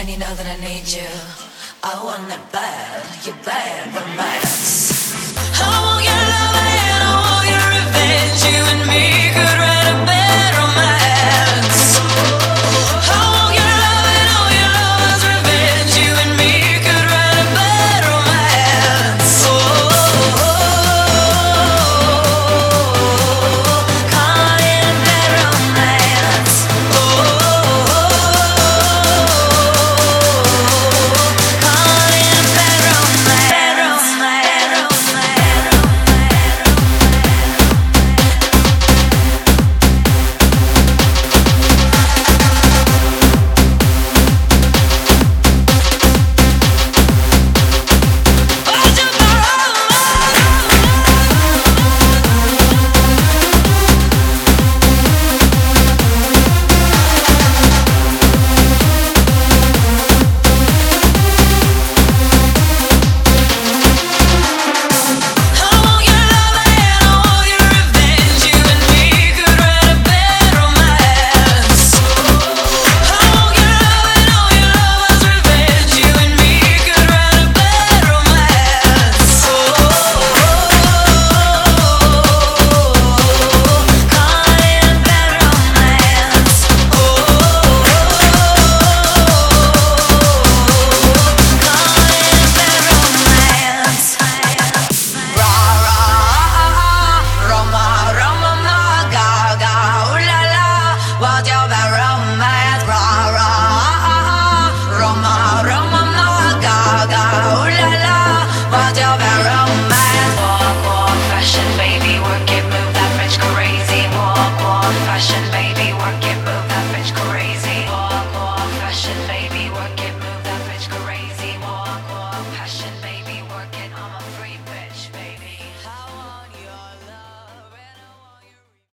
and you know that I need you. I want that bad, your bad romance. I around my